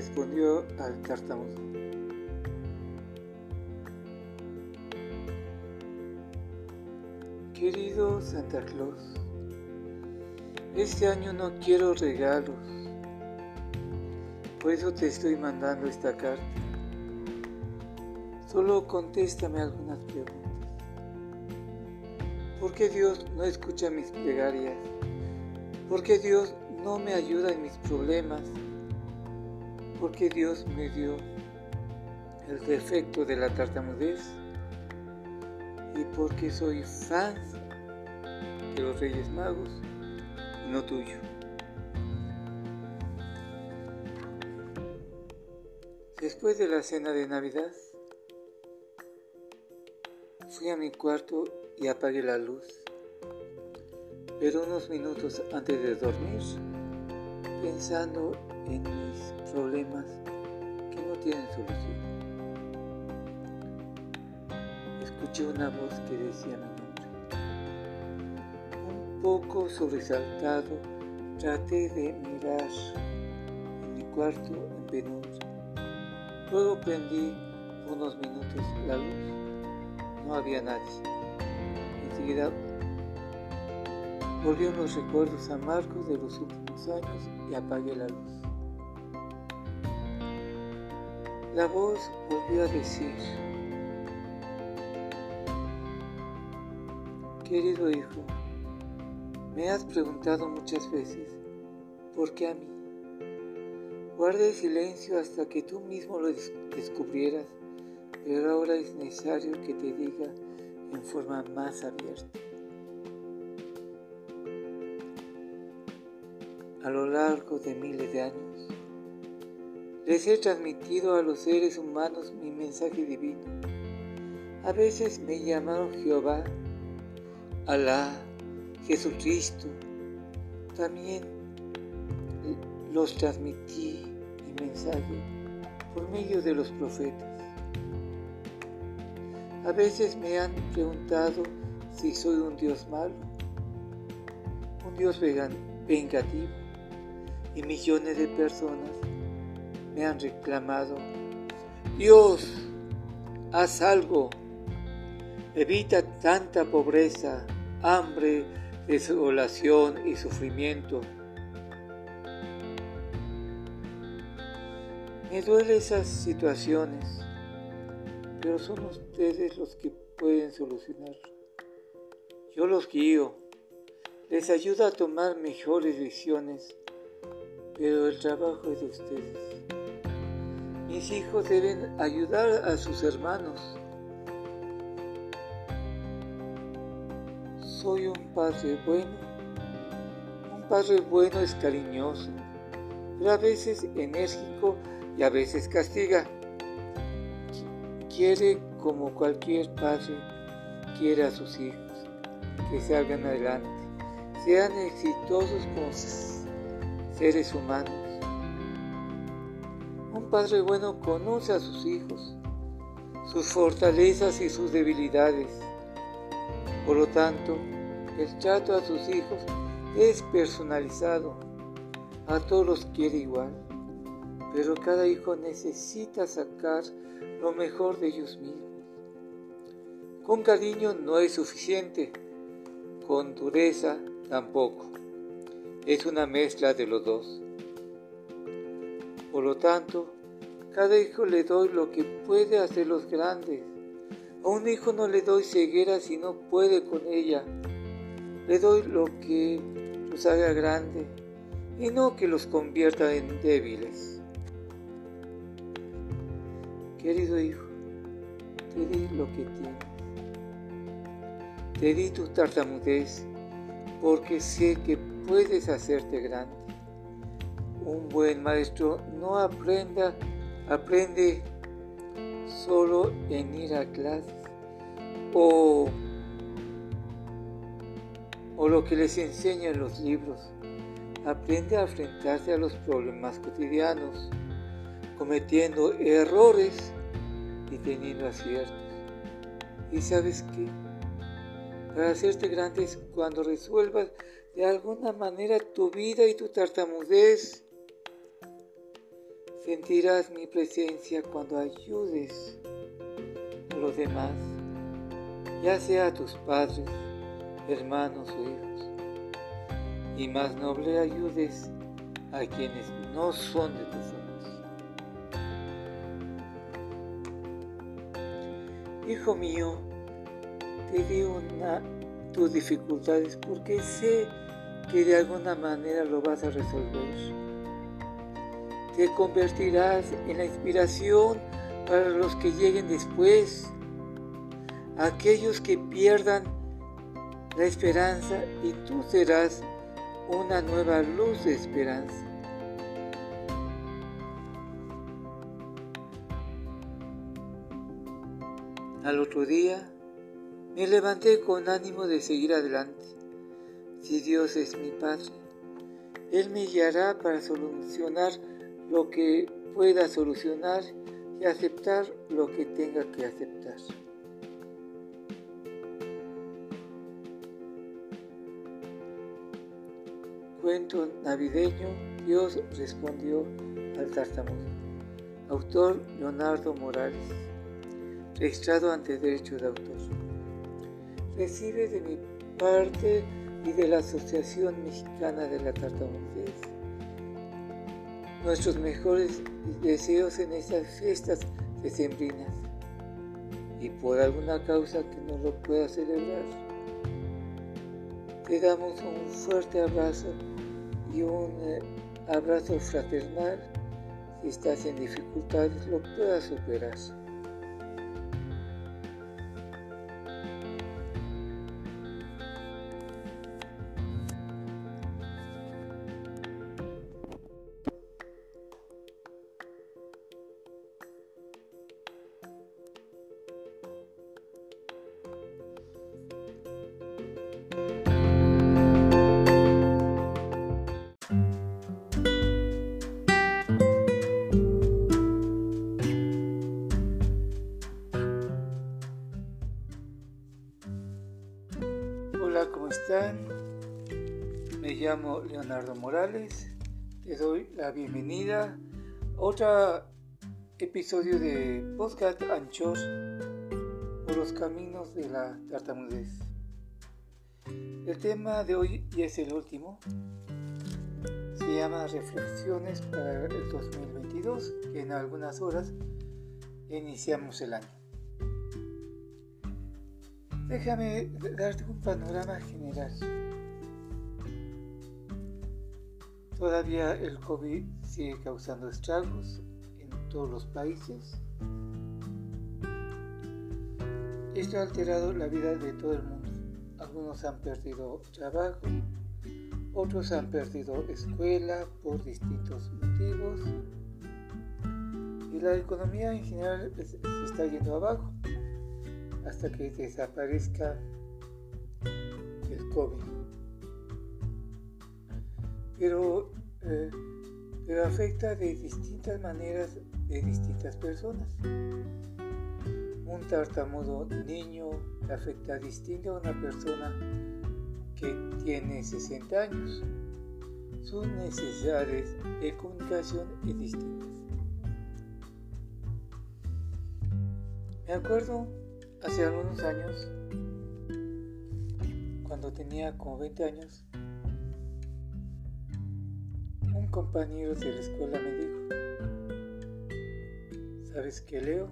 respondió al tartamudo. Querido Santa Claus, este año no quiero regalos, por eso te estoy mandando esta carta. Solo contéstame algunas preguntas. ¿Por qué Dios no escucha mis plegarias? ¿Por qué Dios no me ayuda en mis problemas? ¿Por qué Dios me dio el defecto de la tartamudez? ¿Y por qué soy fan de los Reyes Magos no tuyo? Después de la cena de Navidad, fui a mi cuarto y apagué la luz. Pero unos minutos antes de dormir, pensando en mis problemas que no tienen solución, escuché una voz que decía mi nombre. Un poco sobresaltado, traté de mirar en mi cuarto en penumbra. Luego prendí unos minutos la luz. No había nadie. Enseguida volvieron los recuerdos amargos de los últimos años y apagué la luz. La voz volvió a decir, querido hijo, me has preguntado muchas veces, ¿por qué a mí? Guarde silencio hasta que tú mismo lo descubrieras, pero ahora es necesario que te diga en forma más abierta. A lo largo de miles de años, les he transmitido a los seres humanos mi mensaje divino. A veces me llamaron Jehová, Alá, Jesucristo. También los transmití mensaje por medio de los profetas. A veces me han preguntado si soy un Dios malo, un Dios vengativo, y millones de personas me han reclamado, Dios, haz algo, evita tanta pobreza, hambre, desolación y sufrimiento. Me duelen esas situaciones, pero son ustedes los que pueden solucionar. Yo los guío, les ayudo a tomar mejores decisiones, pero el trabajo es de ustedes. Mis hijos deben ayudar a sus hermanos. Soy un padre bueno. Un padre bueno es cariñoso, pero a veces enérgico y a veces castiga. Quiere como cualquier padre quiere a sus hijos, que salgan adelante, sean exitosos como seres humanos. Padre bueno conoce a sus hijos, sus fortalezas y sus debilidades. Por lo tanto, el trato a sus hijos es personalizado. A todos los quiere igual pero cada hijo necesita sacar lo mejor de ellos mismos. Con cariño no es suficiente, con dureza tampoco. Es una mezcla de los dos. Por lo tanto, cada hijo le doy lo que puede hacer los grandes. A un hijo no le doy ceguera si no puede con ella. Le doy lo que los haga grandes y no que los convierta en débiles. Querido hijo, te di lo que tienes. Te di tu tartamudez porque sé que puedes hacerte grande. Un buen maestro no aprenda, aprende solo en ir a clases o, o lo que les enseñan los libros. Aprende a enfrentarse a los problemas cotidianos cometiendo errores y teniendo aciertos. ¿Y sabes qué? Para hacerte grande es cuando resuelvas de alguna manera tu vida y tu tartamudez. Sentirás mi presencia cuando ayudes a los demás, ya sea a tus padres, hermanos o hijos. Y más noble ayudes a quienes no son de tus ojos. Hijo mío, te digo tus dificultades porque sé que de alguna manera lo vas a resolver. Te convertirás en la inspiración para los que lleguen después, aquellos que pierdan la esperanza y tú serás una nueva luz de esperanza. Al otro día me levanté con ánimo de seguir adelante. Si Dios es mi Padre, Él me guiará para solucionar lo que pueda solucionar y aceptar lo que tenga que aceptar. Cuento navideño, Dios respondió al tartamudo. Autor Leonardo Morales. Registrado ante derecho de autor. Recibe de mi parte y de la Asociación Mexicana de la Tartamudez nuestros mejores deseos en estas fiestas decembrinas y por alguna causa que no lo pueda celebrar. Te damos un fuerte abrazo y un eh, abrazo fraternal. Si estás en dificultades, lo puedas superar. Llamo Leonardo Morales. Te doy la bienvenida a otro episodio de Podcast Anchor por los caminos de la tartamudez. El tema de hoy y es el último. Se llama Reflexiones para el 2022, que en algunas horas iniciamos el año. Déjame darte un panorama general. Todavía el COVID sigue causando estragos en todos los países. Esto ha alterado la vida de todo el mundo. Algunos han perdido trabajo, otros han perdido escuela por distintos motivos y la economía en general se está yendo abajo hasta que desaparezca el COVID. Pero, eh, pero afecta de distintas maneras de distintas personas. Un tartamudo niño afecta distinto a una persona que tiene 60 años. Sus necesidades de comunicación es distintas. Me acuerdo Hace algunos años, cuando tenía como 20 años, compañero de la escuela me dijo, ¿sabes qué, Leo?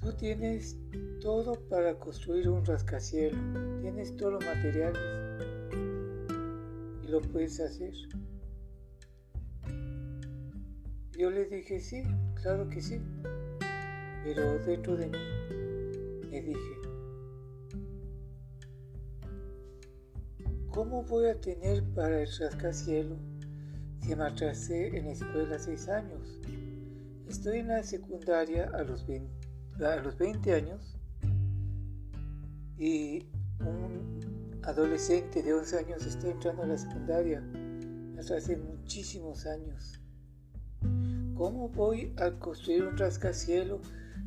Tú tienes todo para construir un rascacielos, tienes todos los materiales y lo puedes hacer. Yo le dije, sí, claro que sí. Pero dentro de mí me dije, ¿cómo voy a tener para el rascacielos si me atrasé en la escuela seis años? Estoy en la secundaria a los 20, a los 20 años y un adolescente de 11 años está entrando a la secundaria hasta hace muchísimos años. ¿Cómo voy a construir un rascacielos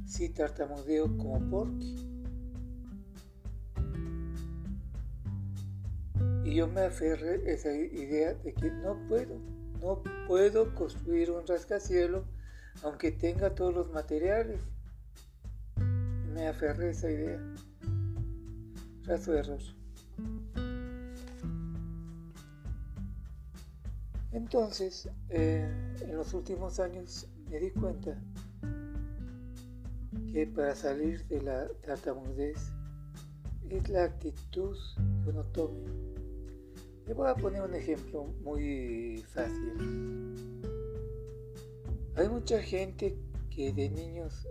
si tartamudeo como Porky. Y yo me aferré a esa idea de que no puedo, no puedo construir un rascacielos aunque tenga todos los materiales. Me aferré a esa idea. Razo error. Entonces, eh, en los últimos años me di cuenta que para salir de la tartamudez es la actitud que uno tome. Le voy a poner un ejemplo muy fácil. Hay mucha gente que de niños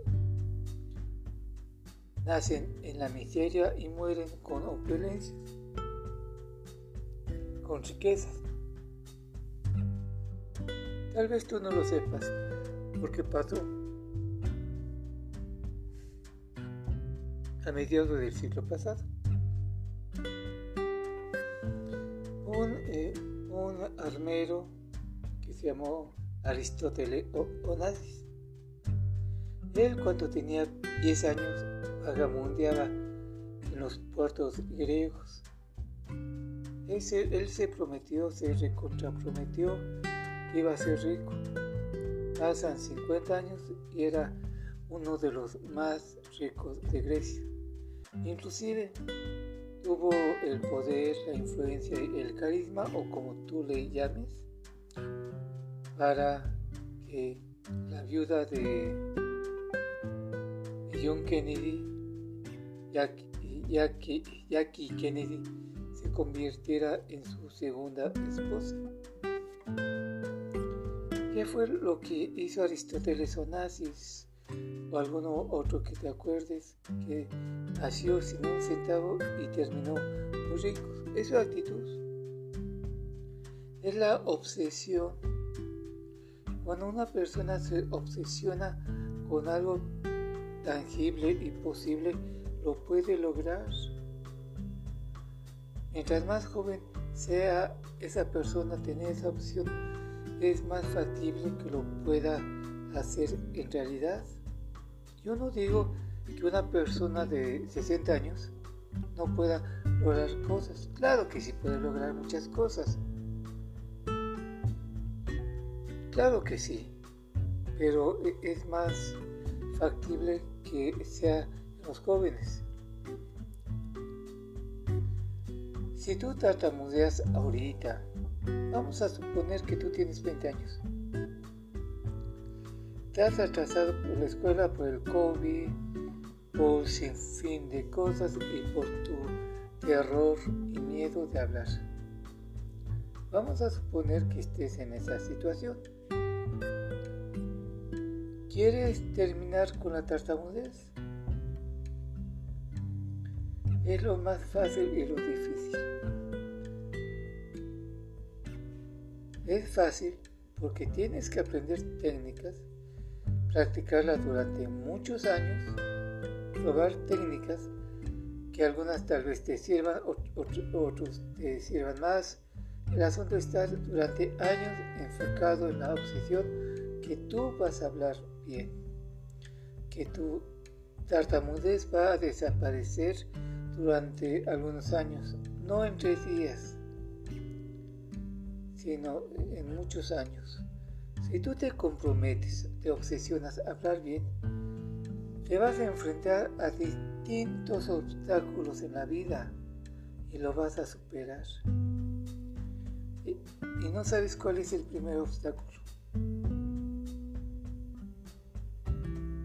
nacen en la miseria y mueren con opulencias, con riquezas. Tal vez tú no lo sepas, porque pasó a mediados del siglo pasado. Un, eh, un armero que se llamó Aristóteles Onassis. Él cuando tenía 10 años vagamundeaba en los puertos griegos. Él se, él se prometió, se recontraprometió iba a ser rico. Pasan 50 años y era uno de los más ricos de Grecia. Inclusive tuvo el poder, la influencia, el carisma o como tú le llames para que la viuda de John Kennedy, Jackie, Jackie Kennedy, se convirtiera en su segunda esposa. ¿Qué fue lo que hizo Aristóteles Onassis o alguno otro que te acuerdes que nació sin un centavo y terminó muy rico? Es su actitud. Es la obsesión. Cuando una persona se obsesiona con algo tangible y posible, lo puede lograr. Mientras más joven sea esa persona, tener esa opción es más factible que lo pueda hacer en realidad. Yo no digo que una persona de 60 años no pueda lograr cosas. Claro que sí puede lograr muchas cosas. Claro que sí. Pero e, es más factible que sea los jóvenes. Si tú tartamudeas ahorita Vamos a suponer que tú tienes 20 años. Te has atrasado por la escuela, por el COVID, por sin fin de cosas y por tu terror y miedo de hablar. Vamos a suponer que estés en esa situación. ¿Quieres terminar con la tartamudez? Es lo más fácil y lo difícil. Es fácil porque tienes que aprender técnicas, practicarlas durante muchos años, probar técnicas que algunas tal vez te sirvan, otros te sirvan más. El asunto está durante años enfocado en la obsesión que tú vas a hablar bien, que tu tartamudez va a desaparecer durante algunos años, no en tres días sino en muchos años. Si tú te comprometes, te obsesionas a hablar bien, te vas a enfrentar a distintos obstáculos en la vida y lo vas a superar. Y, no sabes cuál es el primer obstáculo.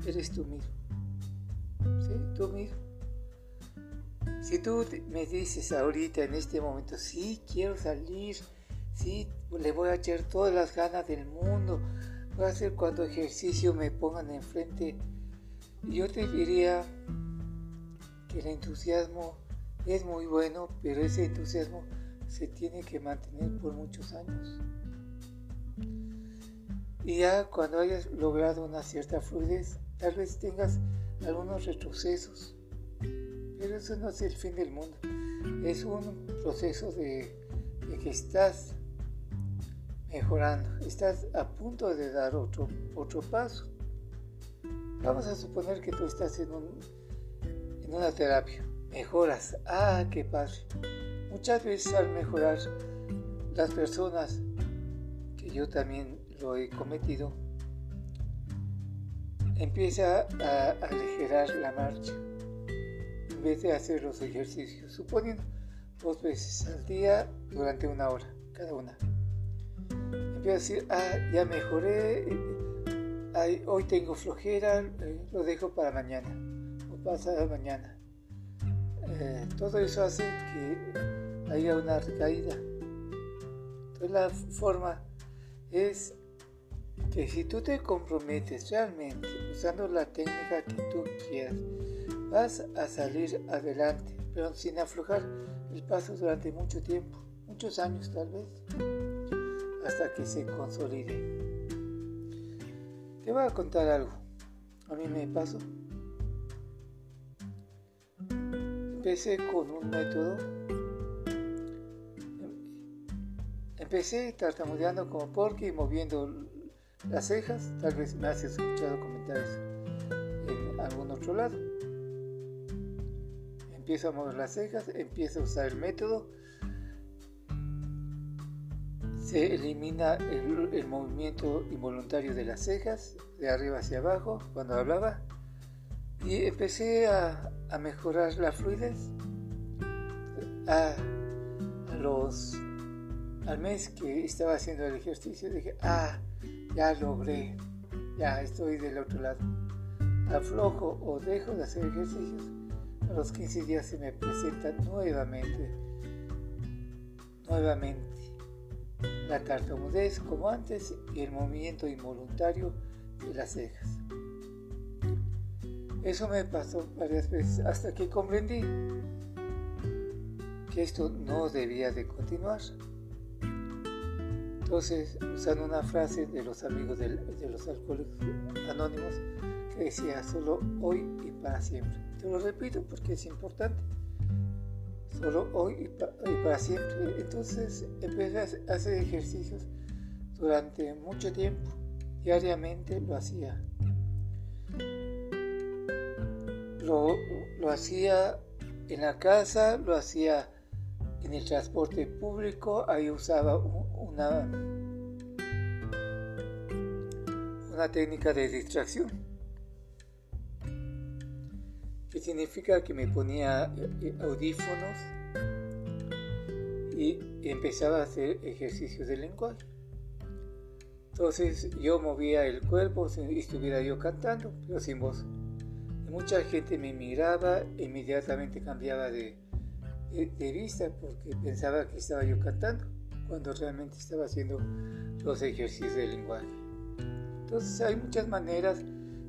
Eres tú mismo. ¿Sí? Tú mismo. Si tú me dices ahorita, en este momento, sí, quiero salir, Sí, le voy a echar todas las ganas del mundo. Voy a hacer cuando ejercicio me pongan enfrente. Yo te diría que el entusiasmo es muy bueno, pero ese entusiasmo se tiene que mantener por muchos años. Y ya cuando hayas logrado una cierta fluidez, tal vez tengas algunos retrocesos. Pero eso no es el fin del mundo. Es un proceso de, de que estás mejorando, estás a punto de dar otro, otro paso. Vamos a suponer que tú estás en, en una terapia, mejoras, ah, qué padre. Muchas veces al mejorar, las personas que yo también lo he cometido, empieza a aligerar la marcha en vez de hacer los ejercicios, suponiendo dos veces al día durante una hora, cada una. A decir, ah, ya mejoré, hoy tengo flojera, eh, lo dejo para mañana o pasado mañana. Eh, todo eso hace que haya una recaída. Entonces la forma es que si tú te comprometes realmente usando la técnica que tú quieras, vas a salir adelante, pero sin aflojar el paso durante mucho tiempo, muchos años tal vez, hasta que se consolide. Te voy a contar algo. A mí me pasó. Empecé con un método. Empecé tartamudeando como porque y moviendo las cejas. Tal vez me has escuchado comentarios en algún otro lado. Empiezo a mover las cejas, empiezo a usar el método. Se elimina el, movimiento involuntario de las cejas, de arriba hacia abajo, cuando hablaba. Y empecé a, a mejorar la fluidez. A, los, al mes que estaba haciendo el ejercicio dije, ah, ya logré, ya estoy del otro lado. Aflojo o dejo de hacer ejercicios, a los 15 días se me presenta nuevamente, nuevamente la tartamudez como antes y el movimiento involuntario de las cejas. Eso me pasó varias veces hasta que comprendí que esto no debía de continuar. Entonces, usando una frase de los amigos de, los alcohólicos anónimos que decía solo hoy y para siempre. Te lo repito porque es importante. Solo hoy y, y para siempre. Entonces empecé a hacer ejercicios durante mucho tiempo. Diariamente lo hacía lo, hacía en la casa, lo hacía en el transporte público, ahí usaba una, una técnica de distracción, que significa que me ponía eh, eh, audífonos y empezaba a hacer ejercicios de lenguaje. Entonces yo movía el cuerpo si estuviera yo cantando, pero sin voz mucha gente me miraba, inmediatamente cambiaba de, de, vista porque pensaba que estaba yo cantando, cuando realmente estaba haciendo los ejercicios de lenguaje. Entonces hay muchas maneras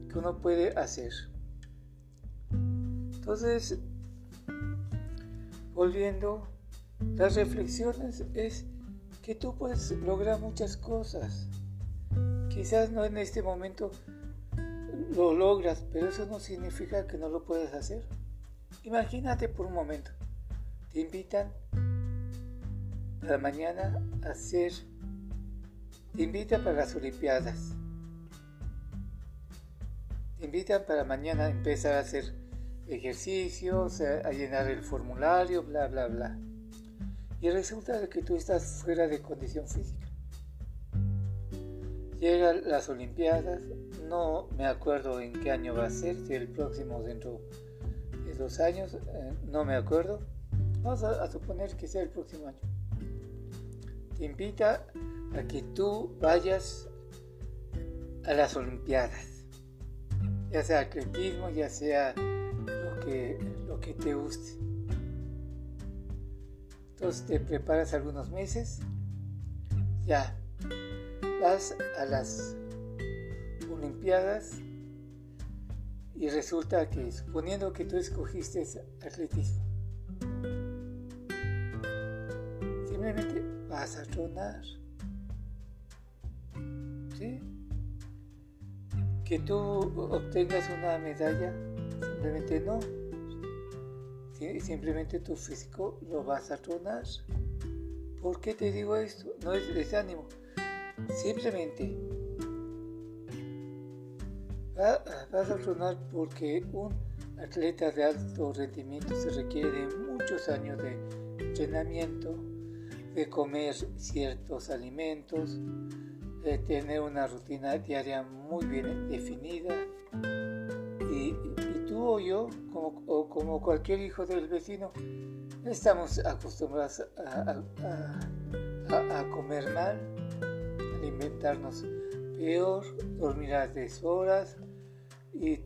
que uno puede hacer. Entonces, volviendo, las reflexiones es que tú puedes lograr muchas cosas. Quizás no en este momento lo logras, pero eso no significa que no lo puedes hacer. Imagínate por un momento, te invitan para mañana a hacer, te invitan para las Olimpiadas, te invitan para mañana a empezar a hacer ejercicios, a, llenar el formulario, bla, bla, bla. Y resulta que tú estás fuera de condición física. Llegan las Olimpiadas, no me acuerdo en qué año va a ser, si el próximo dentro de dos años, eh, no me acuerdo. Vamos a, suponer que sea el próximo año. Te invita a que tú vayas a las Olimpiadas, ya sea atletismo, ya sea lo que te guste. Entonces te preparas algunos meses, ya vas a las Olimpiadas y resulta que, suponiendo que tú escogiste atletismo, simplemente vas a tronar. ¿Sí? Que tú obtengas una medalla, simplemente no. Simplemente tu físico lo vas a tronar. ¿Por qué te digo esto? No es desánimo. Simplemente vas a tronar porque un atleta de alto rendimiento se requiere de muchos años de entrenamiento, de comer ciertos alimentos, de tener una rutina diaria muy bien definida. O yo, como, o como cualquier hijo del vecino, estamos acostumbrados a, comer mal, alimentarnos peor, dormir a deshoras y,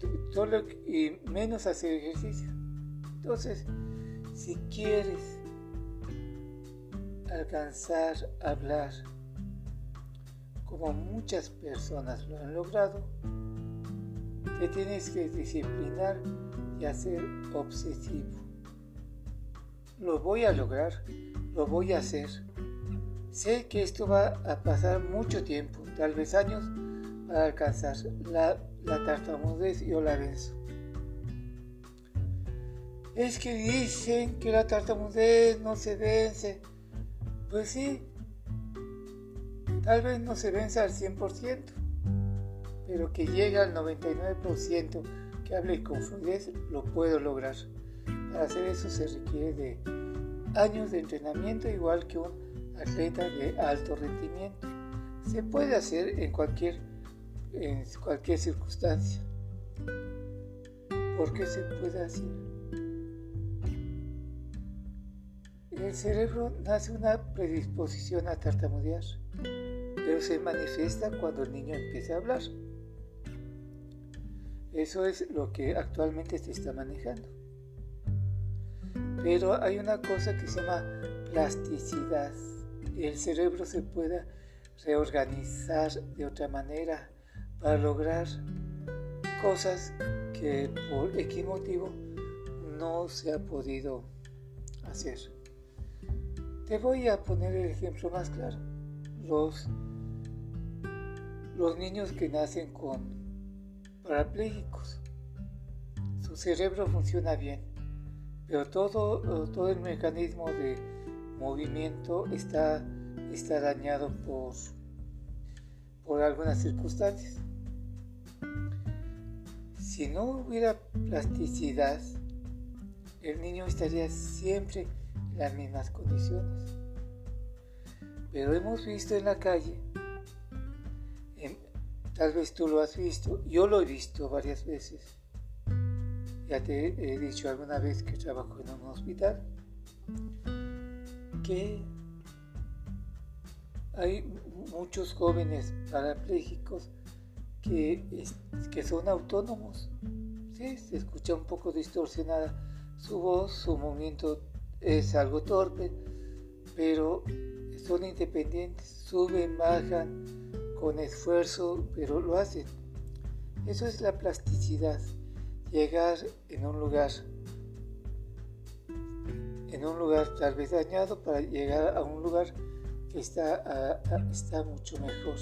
y menos hacer ejercicio. Entonces, si quieres alcanzar a hablar como muchas personas lo han logrado, te tienes que disciplinar y hacer obsesivo. Lo voy a lograr, lo voy a hacer. Sé que esto va a pasar mucho tiempo, tal vez años, para alcanzar la, la tartamudez y yo la venzo. Es que dicen que la tartamudez no se vence. Pues sí, tal vez no se vence al 100%, pero que llegue al 99% que hable con fluidez, lo puedo lograr. Para hacer eso se requiere de años de entrenamiento, igual que un atleta de alto rendimiento. Se puede hacer en cualquier, en cualquier circunstancia. ¿Por qué se puede hacer? el cerebro nace una predisposición a tartamudear, pero se manifiesta cuando el niño empieza a hablar. Eso es lo que actualmente se está manejando. Pero hay una cosa que se llama plasticidad. El cerebro se puede reorganizar de otra manera para lograr cosas que por X motivo no se ha podido hacer. Te voy a poner el ejemplo más claro. Los, los niños que nacen con parapléjicos. Su cerebro funciona bien, pero todo, todo el mecanismo de movimiento está, está dañado por, por algunas circunstancias. Si no hubiera plasticidad, el niño estaría siempre las mismas condiciones. Pero hemos visto en la calle, tal vez tú lo has visto, yo lo he visto varias veces. Ya te he dicho alguna vez que trabajo en un hospital, que hay muchos jóvenes parapléjicos que, que son autónomos. Sí, se escucha un poco distorsionada su voz, su movimiento es algo torpe, pero son independientes, suben, bajan con esfuerzo, pero lo hacen. Eso es la plasticidad, llegar en un lugar, en un lugar tal vez dañado para llegar a un lugar que está, está mucho mejor.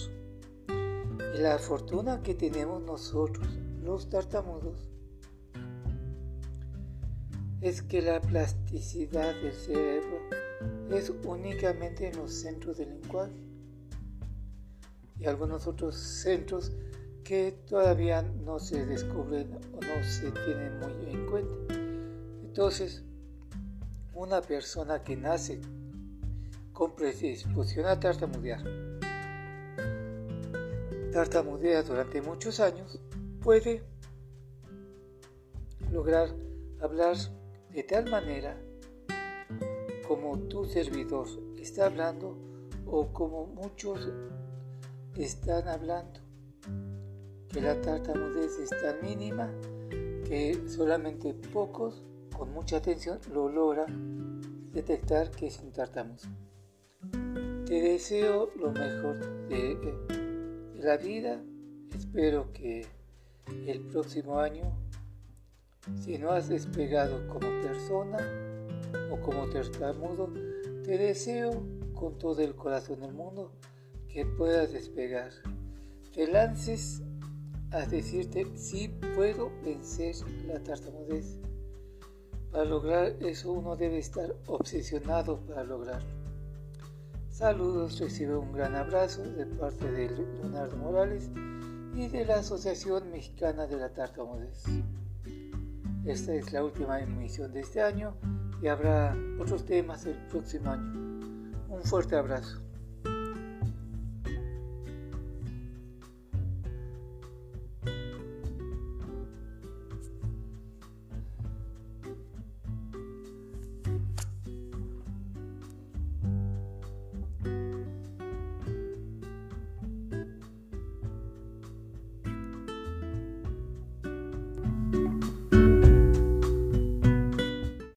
Y la fortuna que tenemos nosotros, los tartamudos, es que la plasticidad del cerebro es únicamente en los centros del lenguaje y algunos otros centros que todavía no se descubren o no se tienen muy en cuenta. Entonces, una persona que nace con predisposición a tartamudear, tartamudea durante muchos años, puede lograr hablar de tal manera como tu servidor está hablando o como muchos están hablando, que la tartamudez es tan mínima que solamente pocos con mucha atención lo logran detectar que es un tartamudo. Te deseo lo mejor de, de la vida, espero que el próximo año si no has despegado como persona o como tartamudo, te deseo con todo el corazón del mundo que puedas despegar. Te lances a decirte si puedo vencer la tartamudez. Para lograr eso uno debe estar obsesionado para lograrlo. Saludos, recibe un gran abrazo de parte de Leonardo Morales y de la Asociación Mexicana de la Tartamudez. Esta es la última emisión de este año y habrá otros temas el próximo año. Un fuerte abrazo.